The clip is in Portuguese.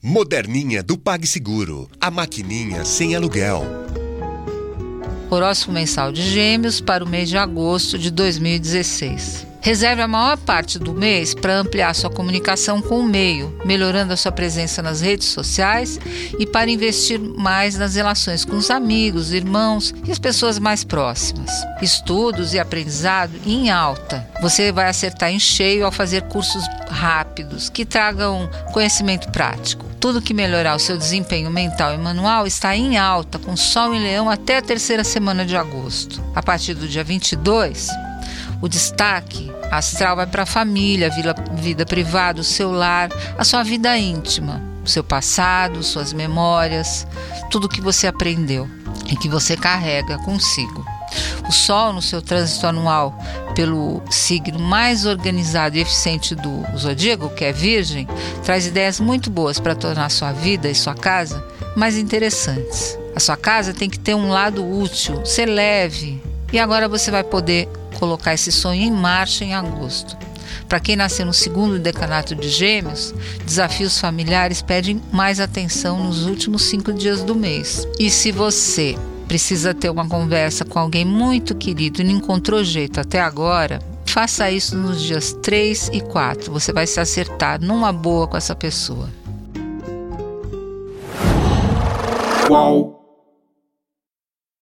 Moderninha do PagSeguro. A maquininha sem aluguel. Horóscopo mensal de Gêmeos para o mês de agosto de 2016. Reserve a maior parte do mês para ampliar sua comunicação com o meio, melhorando a sua presença nas redes sociais e para investir mais nas relações com os amigos, irmãos e as pessoas mais próximas. Estudos e aprendizado em alta. Você vai acertar em cheio ao fazer cursos rápidos que tragam conhecimento prático. Tudo que melhorar o seu desempenho mental e manual está em alta, com Sol em Leão até a terceira semana de agosto. A partir do dia 22, o destaque astral vai para a família, vida, vida privada, o seu lar, a sua vida íntima, o seu passado, suas memórias, tudo que você aprendeu e que você carrega consigo. O Sol, no seu trânsito anual pelo signo mais organizado e eficiente do zodíaco, que é Virgem, traz ideias muito boas para tornar sua vida e sua casa mais interessantes. A sua casa tem que ter um lado útil, ser leve. E agora você vai poder colocar esse sonho em marcha em agosto. Para quem nasceu no segundo decanato de Gêmeos, desafios familiares pedem mais atenção nos últimos cinco dias do mês. E se você precisa ter uma conversa com alguém muito querido e não encontrou jeito até agora, faça isso nos dias 3 e 4. Você vai se acertar numa boa com essa pessoa. Qual?